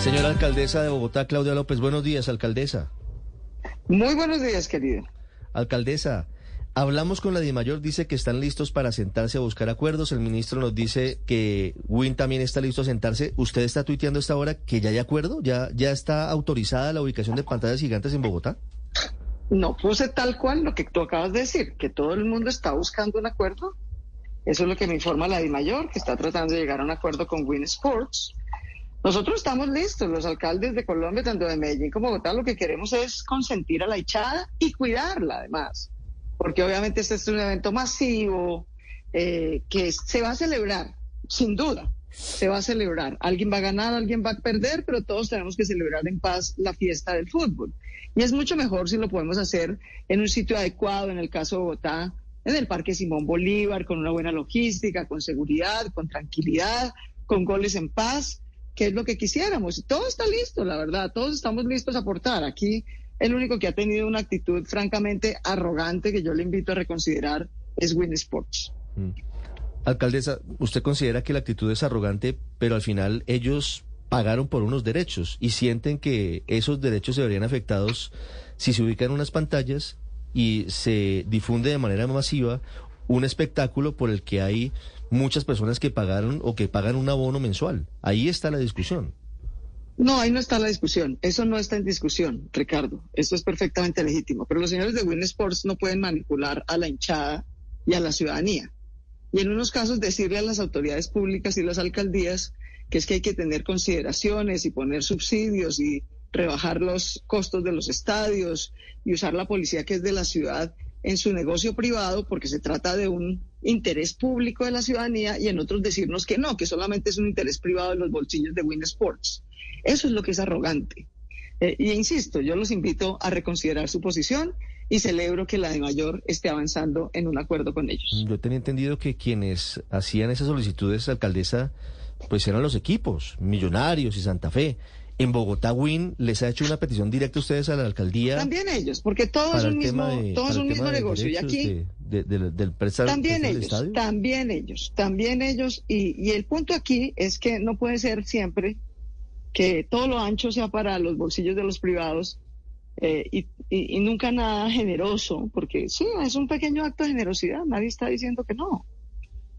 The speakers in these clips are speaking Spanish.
Señora alcaldesa de Bogotá, Claudia López. Buenos días, alcaldesa. Muy buenos días, querido. Alcaldesa, hablamos con la DIMAYOR, dice que están listos para sentarse a buscar acuerdos. El ministro nos dice que Win también está listo a sentarse. ¿Usted está tuiteando a esta hora que ya hay acuerdo? ¿Ya, ya está autorizada la ubicación de pantallas gigantes en Bogotá? No puse tal cual lo que tú acabas de decir, que todo el mundo está buscando un acuerdo. Eso es lo que me informa la DIMAYOR, que está tratando de llegar a un acuerdo con Win Sports. Nosotros estamos listos, los alcaldes de Colombia, tanto de Medellín como Bogotá, lo que queremos es consentir a la hinchada y cuidarla además, porque obviamente este es un evento masivo eh, que se va a celebrar, sin duda, se va a celebrar. Alguien va a ganar, alguien va a perder, pero todos tenemos que celebrar en paz la fiesta del fútbol. Y es mucho mejor si lo podemos hacer en un sitio adecuado, en el caso de Bogotá, en el Parque Simón Bolívar, con una buena logística, con seguridad, con tranquilidad, con goles en paz que es lo que quisiéramos. Todo está listo, la verdad, todos estamos listos a aportar. Aquí el único que ha tenido una actitud francamente arrogante que yo le invito a reconsiderar es Win Sports. Mm. Alcaldesa, ¿usted considera que la actitud es arrogante, pero al final ellos pagaron por unos derechos y sienten que esos derechos se verían afectados si se ubican unas pantallas y se difunde de manera masiva un espectáculo por el que hay muchas personas que pagaron o que pagan un abono mensual. Ahí está la discusión. No, ahí no está la discusión. Eso no está en discusión, Ricardo. Eso es perfectamente legítimo. Pero los señores de Win Sports no pueden manipular a la hinchada y a la ciudadanía. Y en unos casos decirle a las autoridades públicas y las alcaldías que es que hay que tener consideraciones y poner subsidios y rebajar los costos de los estadios y usar la policía que es de la ciudad en su negocio privado porque se trata de un interés público de la ciudadanía y en otros decirnos que no, que solamente es un interés privado de los bolsillos de Win Sports. Eso es lo que es arrogante. Eh, y insisto, yo los invito a reconsiderar su posición y celebro que la de mayor esté avanzando en un acuerdo con ellos. Yo tenía entendido que quienes hacían esas solicitudes, alcaldesa, pues eran los equipos, Millonarios y Santa Fe. En Bogotá, Win les ha hecho una petición directa a ustedes a la alcaldía. También ellos, porque todo es un mismo, todo es un mismo negocio. Y aquí del también ellos, también ellos, también ellos. Y, y el punto aquí es que no puede ser siempre que todo lo ancho sea para los bolsillos de los privados eh, y, y, y, nunca nada generoso, porque sí, es un pequeño acto de generosidad, nadie está diciendo que no.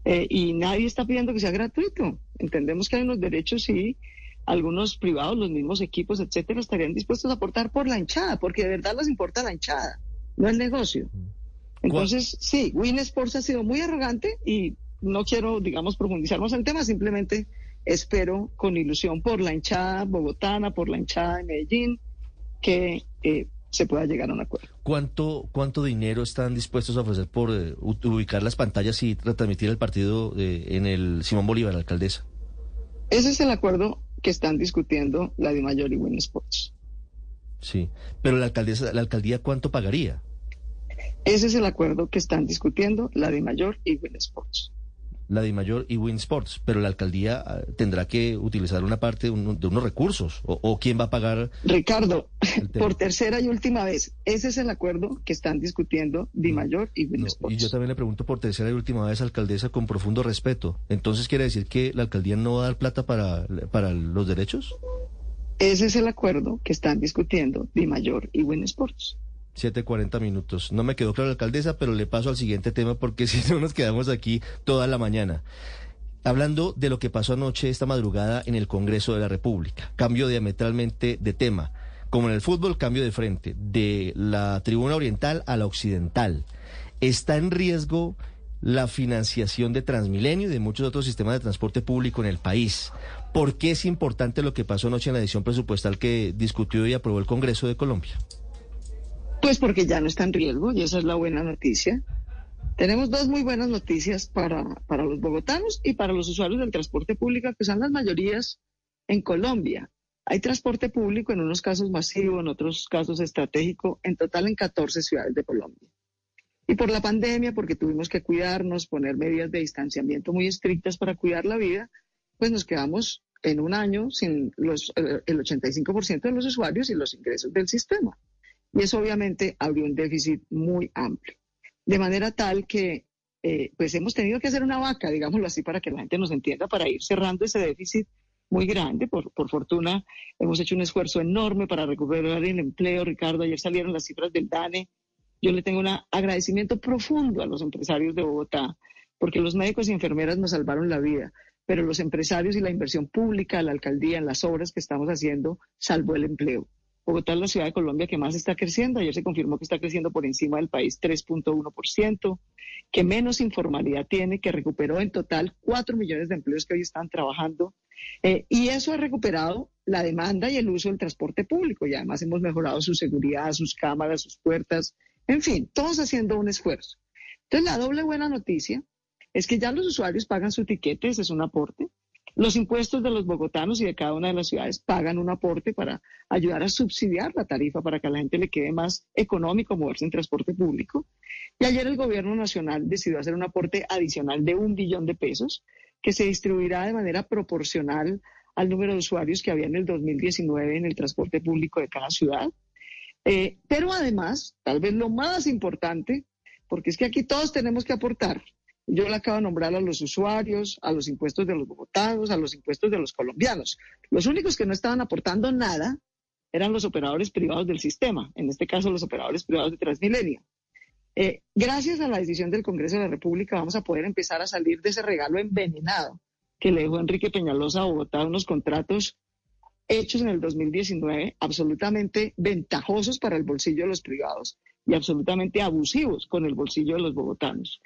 Eh, y nadie está pidiendo que sea gratuito. Entendemos que hay unos derechos y algunos privados, los mismos equipos, etcétera, estarían dispuestos a aportar por la hinchada, porque de verdad les importa la hinchada, no el negocio. Entonces, sí, Win Sports ha sido muy arrogante y no quiero, digamos, profundizar más en el tema, simplemente espero con ilusión por la hinchada bogotana, por la hinchada de Medellín, que eh, se pueda llegar a un acuerdo. ¿Cuánto, cuánto dinero están dispuestos a ofrecer por eh, ubicar las pantallas y retransmitir el partido eh, en el Simón Bolívar, alcaldesa? Ese es el acuerdo que están discutiendo la de Mayor y Win Sports. Sí, pero la alcaldesa, la alcaldía cuánto pagaría? Ese es el acuerdo que están discutiendo la de Mayor y Win Sports la de Mayor y Win Sports, pero la alcaldía ah, tendrá que utilizar una parte de, unos recursos, o, quién va a pagar. Ricardo, por tercera y última vez, ese es el acuerdo que están discutiendo Di Mayor y Win Sports. Y yo también le pregunto por tercera y última vez, alcaldesa, con profundo respeto. Entonces, ¿quiere decir que la alcaldía no va a dar plata para, para los derechos? Ese es el acuerdo que están discutiendo Di Mayor y Win Sports. 7.40 minutos. No me quedó claro la alcaldesa, pero le paso al siguiente tema porque si no nos quedamos aquí toda la mañana. Hablando de lo que pasó anoche, esta madrugada, en el Congreso de la República. Cambio diametralmente de tema. Como en el fútbol, cambio de frente. De la tribuna oriental a la occidental. Está en riesgo la financiación de Transmilenio y de muchos otros sistemas de transporte público en el país. ¿Por qué es importante lo que pasó anoche en la edición presupuestal que discutió y aprobó el Congreso de Colombia? Pues porque ya no está en riesgo y esa es la buena noticia. Tenemos dos muy buenas noticias para, para los bogotanos y para los usuarios del transporte público, que son las mayorías en Colombia. Hay transporte público en unos casos masivo, en otros casos estratégico, en total en 14 ciudades de Colombia. Y por la pandemia, porque tuvimos que cuidarnos, poner medidas de distanciamiento muy estrictas para cuidar la vida, pues nos quedamos en un año sin los, eh, el 85% de los usuarios y los ingresos del sistema. Y eso obviamente abrió un déficit muy amplio. De manera tal que eh, pues hemos tenido que hacer una vaca, digámoslo así, para que la gente nos entienda, para ir cerrando ese déficit muy grande. Por, por fortuna, hemos hecho un esfuerzo enorme para recuperar el empleo. Ricardo, ayer salieron las cifras del DANE. Yo le tengo un agradecimiento profundo a los empresarios de Bogotá, porque los médicos y enfermeras nos salvaron la vida, pero los empresarios y la inversión pública, la alcaldía, en las obras que estamos haciendo, salvó el empleo. Bogotá es la ciudad de Colombia que más está creciendo. Ayer se confirmó que está creciendo por encima del país 3.1%, que menos informalidad tiene, que recuperó en total 4 millones de empleos que hoy están trabajando. Eh, y eso ha recuperado la demanda y el uso del transporte público. Y además hemos mejorado su seguridad, sus cámaras, sus puertas. En fin, todos haciendo un esfuerzo. Entonces, la doble buena noticia es que ya los usuarios pagan su tiquete, ese es un aporte. Los impuestos de los bogotanos y de cada una de las ciudades pagan un aporte para ayudar a subsidiar la tarifa para que a la gente le quede más económico moverse en transporte público. Y ayer el gobierno nacional decidió hacer un aporte adicional de un billón de pesos que se distribuirá de manera proporcional al número de usuarios que había en el 2019 en el transporte público de cada ciudad. Eh, pero además, tal vez lo más importante, porque es que aquí todos tenemos que aportar, yo le acabo de nombrar a los usuarios, a los impuestos de los bogotanos, a los impuestos de los colombianos. Los únicos que no estaban aportando nada eran los operadores privados del sistema, en este caso los operadores privados de Transmilenio. Eh, gracias a la decisión del Congreso de la República vamos a poder empezar a salir de ese regalo envenenado que le dejó Enrique Peñalosa a Bogotá unos contratos hechos en el 2019 absolutamente ventajosos para el bolsillo de los privados y absolutamente abusivos con el bolsillo de los bogotanos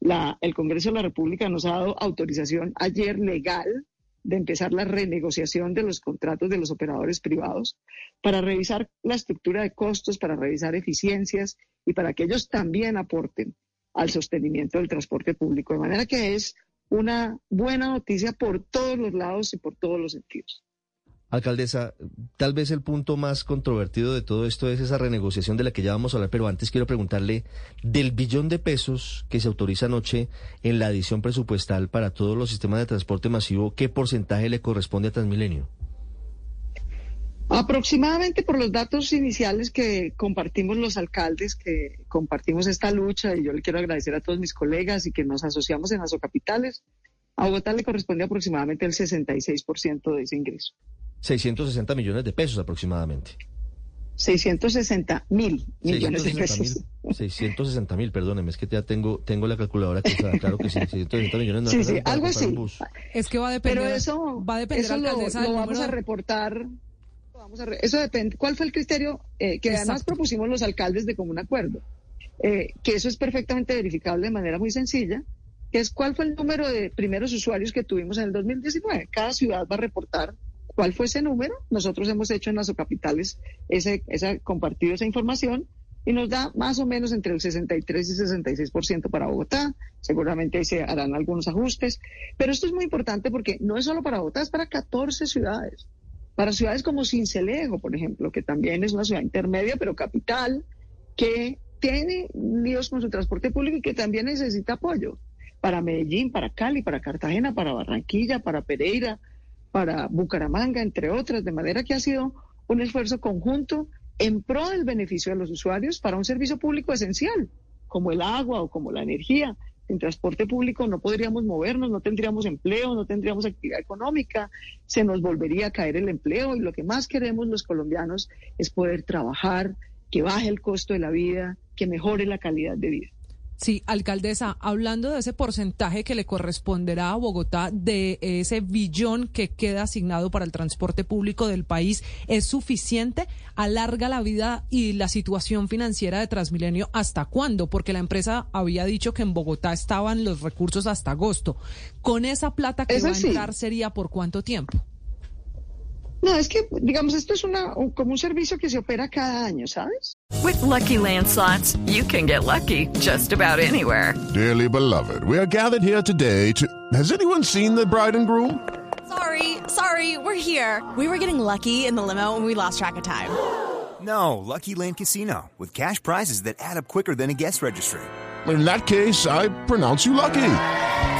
el Congreso de la República nos ha dado autorización ayer legal de empezar la renegociación de los contratos de los operadores privados para revisar la estructura de costos, para revisar eficiencias y para que ellos también aporten al sostenimiento del transporte público. De manera que es una buena noticia por todos los lados y por todos los sentidos. Alcaldesa, tal vez el punto más controvertido de todo esto es esa renegociación de la que ya vamos a hablar, pero antes quiero preguntarle del billón de pesos que se autoriza anoche en la adición presupuestal para todos los sistemas de transporte masivo, ¿qué porcentaje le corresponde a Transmilenio? Aproximadamente por los datos iniciales que compartimos los alcaldes, que compartimos esta lucha, y yo le quiero agradecer a todos mis colegas y que nos asociamos en Capitales, a Bogotá le corresponde aproximadamente el 66% de ese ingreso. 660 millones de pesos aproximadamente. 660 mil millones de pesos. 660 mil, perdóneme, es que ya tengo, tengo la calculadora que está, claro que sí, 660 millones. No sí, sí, algo así. Es que va a depender. Pero eso, va a depender eso lo, vamos a reportar. Vamos a eso depende. ¿Cuál fue el criterio eh, que además propusimos los alcaldes de común acuerdo? Eh, que eso es perfectamente verificable de manera muy sencilla, que es cuál fue el número de primeros usuarios que tuvimos en el 2019. Cada ciudad va a reportar ¿Cuál fue ese número? Nosotros hemos hecho en las capitales ese, esa, compartido esa información y nos da más o menos entre el 63 y 66% para Bogotá. Seguramente ahí se harán algunos ajustes. Pero esto es muy importante porque no es solo para Bogotá, es para 14 ciudades. Para ciudades como Cincelejo, por ejemplo, que también es una ciudad intermedia, pero capital, que tiene líos con su transporte público y que también necesita apoyo. Para Medellín, para Cali, para Cartagena, para Barranquilla, para Pereira, para Bucaramanga, entre otras, de manera que ha sido un esfuerzo conjunto en pro del beneficio de los usuarios para un servicio público esencial, como el agua o como la energía. En transporte público no podríamos movernos, no tendríamos empleo, no tendríamos actividad económica, se nos volvería a caer el empleo y lo que más queremos los colombianos es poder trabajar, que baje el costo de la vida, que mejore la calidad de vida. Sí, alcaldesa, hablando de ese porcentaje que le corresponderá a Bogotá de ese billón que queda asignado para el transporte público del país, ¿es suficiente? ¿Alarga la vida y la situación financiera de Transmilenio hasta cuándo? Porque la empresa había dicho que en Bogotá estaban los recursos hasta agosto. ¿Con esa plata que va a entrar sería por cuánto tiempo? No, es que, digamos, esto es una, como un servicio que se opera cada año, ¿sabes? With Lucky Land slots, you can get lucky just about anywhere. Dearly beloved, we are gathered here today to. Has anyone seen the bride and groom? Sorry, sorry, we're here. We were getting lucky in the limo and we lost track of time. No, Lucky Land Casino, with cash prizes that add up quicker than a guest registry. In that case, I pronounce you lucky.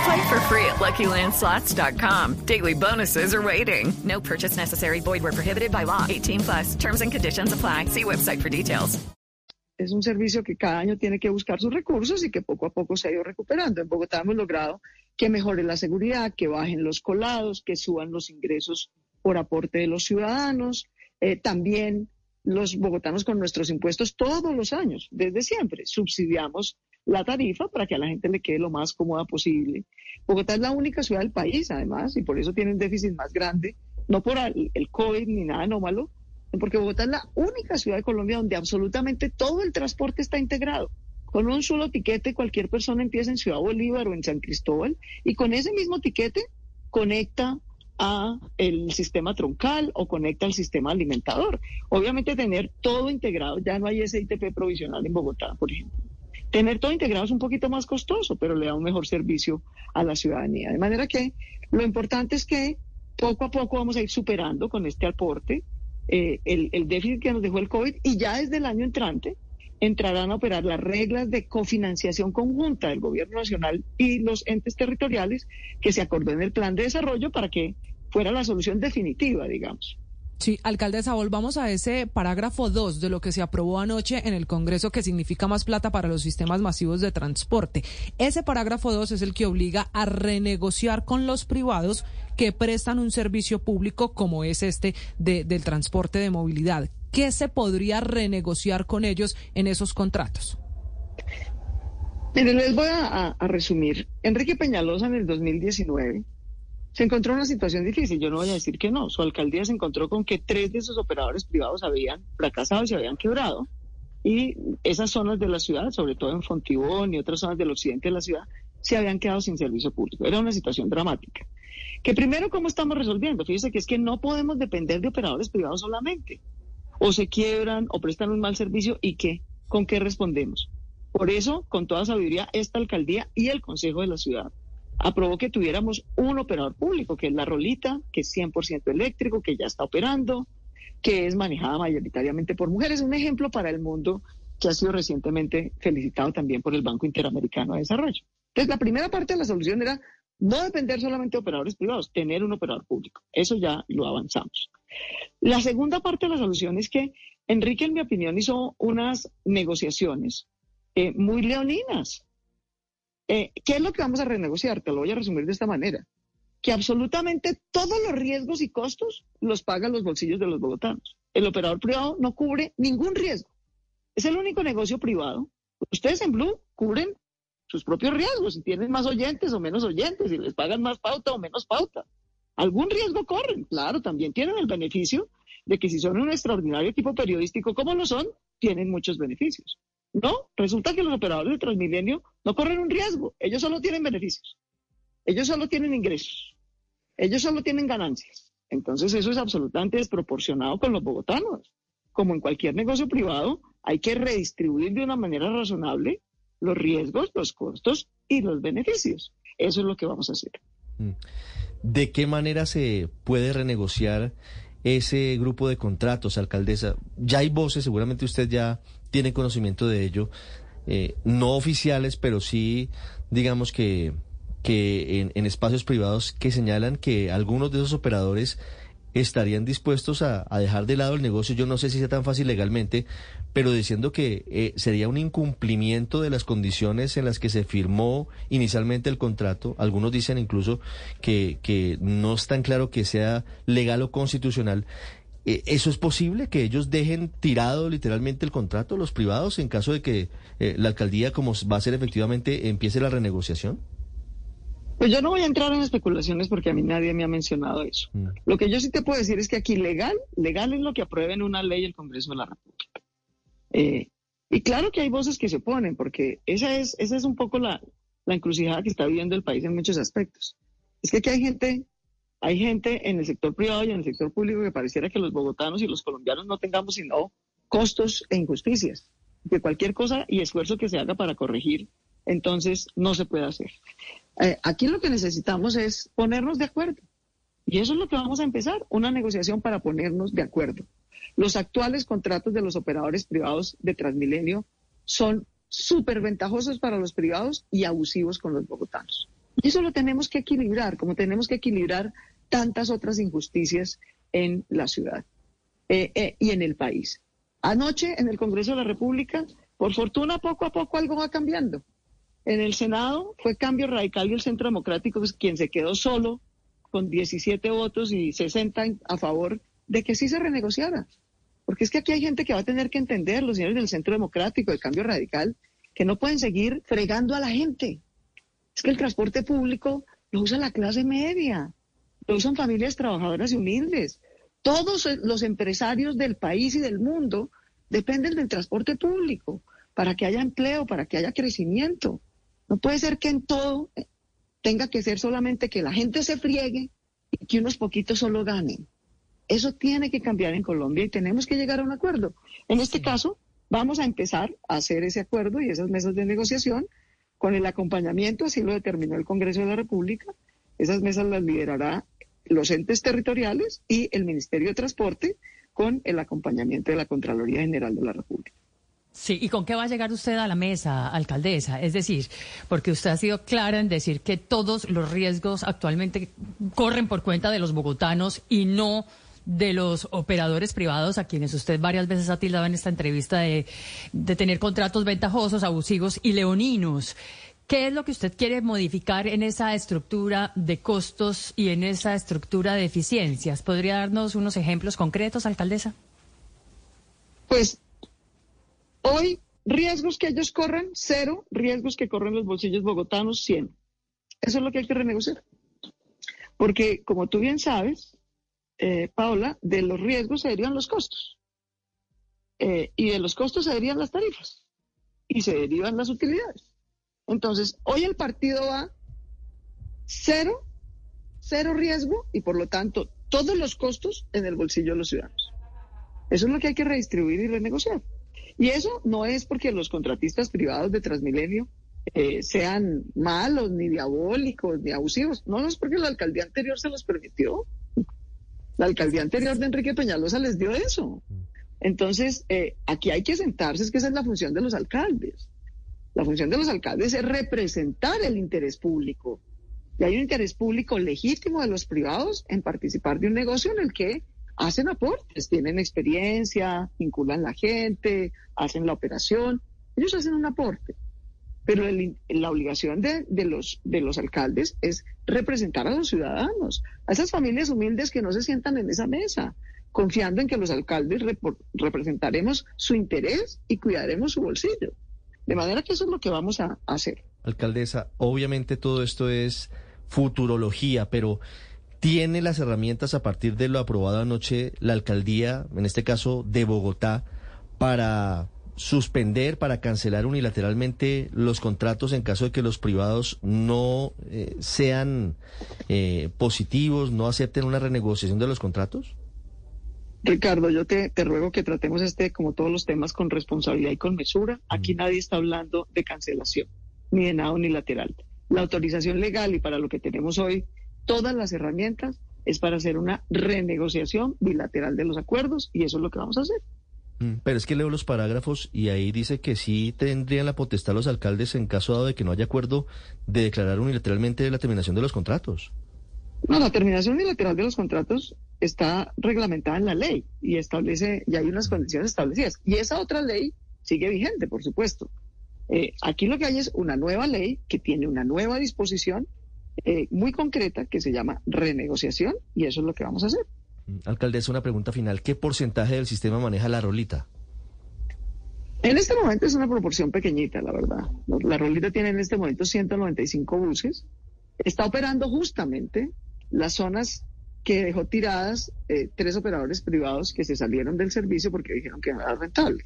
Play for free at LuckyLandSlots.com. Daily bonuses are waiting. No purchase necessary. Void where prohibited by law. 18 plus. Terms and conditions apply. See website for details. Es un servicio que cada año tiene que buscar sus recursos y que poco a poco se ha ido recuperando. En Bogotá hemos logrado que mejore la seguridad, que bajen los colados, que suban los ingresos por aporte de los ciudadanos. Eh, también los bogotanos con nuestros impuestos todos los años, desde siempre, subsidiamos la tarifa para que a la gente le quede lo más cómoda posible. Bogotá es la única ciudad del país, además, y por eso tiene un déficit más grande, no por el COVID ni nada anómalo, porque Bogotá es la única ciudad de Colombia donde absolutamente todo el transporte está integrado. Con un solo tiquete cualquier persona empieza en Ciudad Bolívar o en San Cristóbal y con ese mismo tiquete conecta a el sistema troncal o conecta al sistema alimentador. Obviamente tener todo integrado, ya no hay ese ITP provisional en Bogotá, por ejemplo. Tener todo integrado es un poquito más costoso, pero le da un mejor servicio a la ciudadanía. De manera que lo importante es que poco a poco vamos a ir superando con este aporte eh, el, el déficit que nos dejó el COVID y ya desde el año entrante entrarán a operar las reglas de cofinanciación conjunta del gobierno nacional y los entes territoriales que se acordó en el plan de desarrollo para que fuera la solución definitiva, digamos. Sí, alcaldesa, volvamos a ese parágrafo 2 de lo que se aprobó anoche en el Congreso que significa más plata para los sistemas masivos de transporte. Ese parágrafo 2 es el que obliga a renegociar con los privados que prestan un servicio público como es este de- del transporte de movilidad. ¿Qué se podría renegociar con ellos en esos contratos? Miren, les voy a resumir. Enrique Peñalosa en el 2019 se encontró en una situación difícil. Yo no voy a decir que no. Su alcaldía se encontró con que tres de sus operadores privados habían fracasado y se habían quebrado. Y esas zonas de la ciudad, sobre todo en Fontibón y otras zonas del occidente de la ciudad, se habían quedado sin servicio público. Era una situación dramática. Que primero, ¿cómo estamos resolviendo? Fíjese que es que no podemos depender de operadores privados solamente. O se quiebran o prestan un mal servicio y qué, ¿con qué respondemos? Por eso, con toda sabiduría, esta alcaldía y el Consejo de la Ciudad aprobó que tuviéramos un operador público, que es la Rolita, que es 100% eléctrico, que ya está operando, que es manejada mayoritariamente por mujeres. Un ejemplo para el mundo que ha sido recientemente felicitado también por el Banco Interamericano de Desarrollo. Entonces, la primera parte de la solución era no depender solamente de operadores privados, tener un operador público. Eso ya lo avanzamos. La segunda parte de la solución es que Enrique, en mi opinión, hizo unas negociaciones eh, muy leoninas. Eh, ¿Qué es lo que vamos a renegociar? Te lo voy a resumir de esta manera. Que absolutamente todos los riesgos y costos los pagan los bolsillos de los bogotanos. El operador privado no cubre ningún riesgo. Es el único negocio privado. Ustedes en Blue cubren sus propios riesgos, si tienen más oyentes o menos oyentes, si les pagan más pauta o menos pauta. Algún riesgo corren, claro, también tienen el beneficio de que si son un extraordinario equipo periodístico como lo son, tienen muchos beneficios. No, resulta que los operadores de Transmilenio no corren un riesgo, ellos solo tienen beneficios, ellos solo tienen ingresos, ellos solo tienen ganancias. Entonces eso es absolutamente desproporcionado con los bogotanos. Como en cualquier negocio privado, hay que redistribuir de una manera razonable los riesgos, los costos y los beneficios. Eso es lo que vamos a hacer. ¿De qué manera se puede renegociar ese grupo de contratos, alcaldesa? Ya hay voces, seguramente usted ya tiene conocimiento de ello, eh, no oficiales, pero sí, digamos que, que en, en espacios privados que señalan que algunos de esos operadores estarían dispuestos a, a dejar de lado el negocio, yo no sé si sea tan fácil legalmente, pero diciendo que eh, sería un incumplimiento de las condiciones en las que se firmó inicialmente el contrato. Algunos dicen incluso que, que no es tan claro que sea legal o constitucional. Eh, ¿Eso es posible? ¿Que ellos dejen tirado literalmente el contrato, los privados, en caso de que eh, la alcaldía, como va a ser efectivamente, empiece la renegociación? Pues yo no voy a entrar en especulaciones porque a mí nadie me ha mencionado eso. Mm. Lo que yo sí te puedo decir es que aquí legal, legal es lo que aprueba en una ley el Congreso de la República. Eh, y claro que hay voces que se oponen, porque esa es, esa es un poco la, la encrucijada que está viviendo el país en muchos aspectos. Es que aquí hay gente hay gente en el sector privado y en el sector público que pareciera que los bogotanos y los colombianos no tengamos sino costos e injusticias, que cualquier cosa y esfuerzo que se haga para corregir, entonces no se puede hacer. Eh, aquí lo que necesitamos es ponernos de acuerdo. Y eso es lo que vamos a empezar, una negociación para ponernos de acuerdo. Los actuales contratos de los operadores privados de Transmilenio son súper ventajosos para los privados y abusivos con los bogotanos. Y eso lo tenemos que equilibrar, como tenemos que equilibrar tantas otras injusticias en la ciudad eh, eh, y en el país. Anoche en el Congreso de la República, por fortuna poco a poco algo va cambiando. En el Senado fue cambio radical y el Centro Democrático es quien se quedó solo con 17 votos y 60 a favor de que sí se renegociara. Porque es que aquí hay gente que va a tener que entender, los señores del Centro Democrático, del Cambio Radical, que no pueden seguir fregando a la gente. Es que el transporte público lo usa la clase media, lo usan familias trabajadoras y humildes. Todos los empresarios del país y del mundo dependen del transporte público para que haya empleo, para que haya crecimiento. No puede ser que en todo tenga que ser solamente que la gente se friegue y que unos poquitos solo ganen. Eso tiene que cambiar en Colombia y tenemos que llegar a un acuerdo. En este caso, vamos a empezar a hacer ese acuerdo y esas mesas de negociación con el acompañamiento, así lo determinó el Congreso de la República. Esas mesas las liderará los entes territoriales y el Ministerio de Transporte con el acompañamiento de la Contraloría General de la República. Sí, ¿y con qué va a llegar usted a la mesa, alcaldesa? Es decir, porque usted ha sido clara en decir que todos los riesgos actualmente corren por cuenta de los bogotanos y no de los operadores privados a quienes usted varias veces ha tildado en esta entrevista de, de tener contratos ventajosos, abusivos y leoninos. ¿Qué es lo que usted quiere modificar en esa estructura de costos y en esa estructura de eficiencias? ¿Podría darnos unos ejemplos concretos, alcaldesa? Pues Hoy, riesgos que ellos corren, cero, riesgos que corren los bolsillos bogotanos, 100. Eso es lo que hay que renegociar. Porque, como tú bien sabes, eh, Paula, de los riesgos se derivan los costos. Eh, y de los costos se derivan las tarifas. Y se derivan las utilidades. Entonces, hoy el partido va cero, cero riesgo y por lo tanto todos los costos en el bolsillo de los ciudadanos. Eso es lo que hay que redistribuir y renegociar. Y eso no es porque los contratistas privados de Transmilenio eh, sean malos, ni diabólicos, ni abusivos. No, no es porque la alcaldía anterior se los permitió. La alcaldía anterior de Enrique Peñalosa les dio eso. Entonces, eh, aquí hay que sentarse, es que esa es la función de los alcaldes. La función de los alcaldes es representar el interés público. Y hay un interés público legítimo de los privados en participar de un negocio en el que hacen aportes, tienen experiencia, vinculan la gente, hacen la operación, ellos hacen un aporte. Pero la obligación de, los, de los alcaldes es representar a los ciudadanos, a esas familias humildes que no se sientan en esa mesa, confiando en que los alcaldes representaremos su interés y cuidaremos su bolsillo. De manera que eso es lo que vamos a hacer. Alcaldesa, obviamente todo esto es futurología, pero ¿Tiene las herramientas a partir de lo aprobado anoche la alcaldía, en este caso de Bogotá, para suspender, para cancelar unilateralmente los contratos en caso de que los privados no eh, sean eh, positivos, no acepten una renegociación de los contratos? Ricardo, yo te, te, ruego que tratemos este, como todos los temas, con responsabilidad y con mesura. Aquí mm. nadie está hablando de cancelación, ni de nada unilateral. La autorización legal y para lo que tenemos hoy todas las herramientas es para hacer una renegociación bilateral de los acuerdos y eso es lo que vamos a hacer. Mm, pero es que leo los parágrafos y ahí dice que sí tendrían la potestad los alcaldes en caso dado de que no haya acuerdo de declarar unilateralmente la terminación de los contratos. No, la terminación unilateral de los contratos está reglamentada en la ley y establece, y hay unas condiciones establecidas. Y esa otra ley sigue vigente, por supuesto. Eh, aquí lo que hay es una nueva ley que tiene una nueva disposición eh, muy concreta que se llama renegociación y eso es lo que vamos a hacer. Alcaldesa, una pregunta final. ¿Qué porcentaje del sistema maneja la rolita? En este momento es una proporción pequeñita, la verdad. La rolita tiene en este momento 195 buses. Está operando justamente las zonas que dejó tiradas eh, tres operadores privados que se salieron del servicio porque dijeron que no era rentable.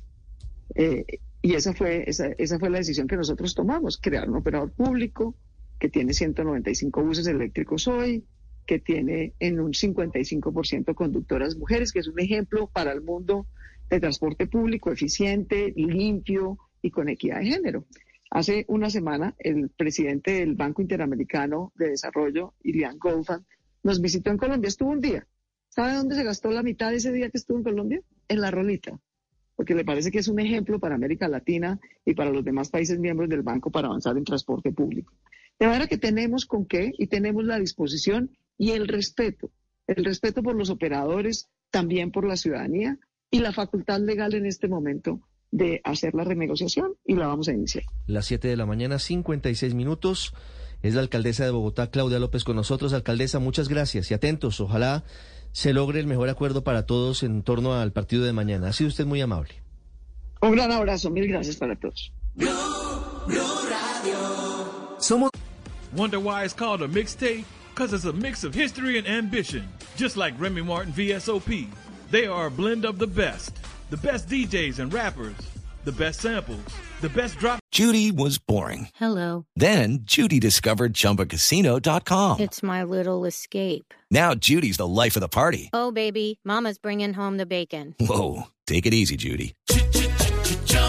Eh, y esa fue, esa, esa fue la decisión que nosotros tomamos, crear un operador público, que tiene 195 buses eléctricos hoy, que tiene en un 55% conductoras mujeres, que es un ejemplo para el mundo de transporte público eficiente, limpio y con equidad de género. Hace una semana, el presidente del Banco Interamericano de Desarrollo, Ilian Goldman, nos visitó en Colombia, estuvo un día. ¿Sabe dónde se gastó la mitad de ese día que estuvo en Colombia? En la rolita, porque le parece que es un ejemplo para América Latina y para los demás países miembros del banco para avanzar en transporte público. De manera que tenemos con qué y tenemos la disposición y el respeto, el respeto por los operadores, también por la ciudadanía y la facultad legal en este momento de hacer la renegociación y la vamos a iniciar. Las 7 de la mañana, 56 minutos. Es la alcaldesa de Bogotá, Claudia López, con nosotros. Alcaldesa, muchas gracias y atentos. Ojalá se logre el mejor acuerdo para todos en torno al partido de mañana. Ha sido usted muy amable. Un gran abrazo. Mil gracias para todos. Somos. Wonder why it's called a mixtape? Because it's a mix of history and ambition. Just like Remy Martin VSOP. They are a blend of the best. The best DJs and rappers. The best samples. The best drop. Judy was boring. Hello. Then Judy discovered ChumbaCasino.com. It's my little escape. Now Judy's the life of the party. Oh, baby, Mama's bringing home the bacon. Whoa. Take it easy, Judy.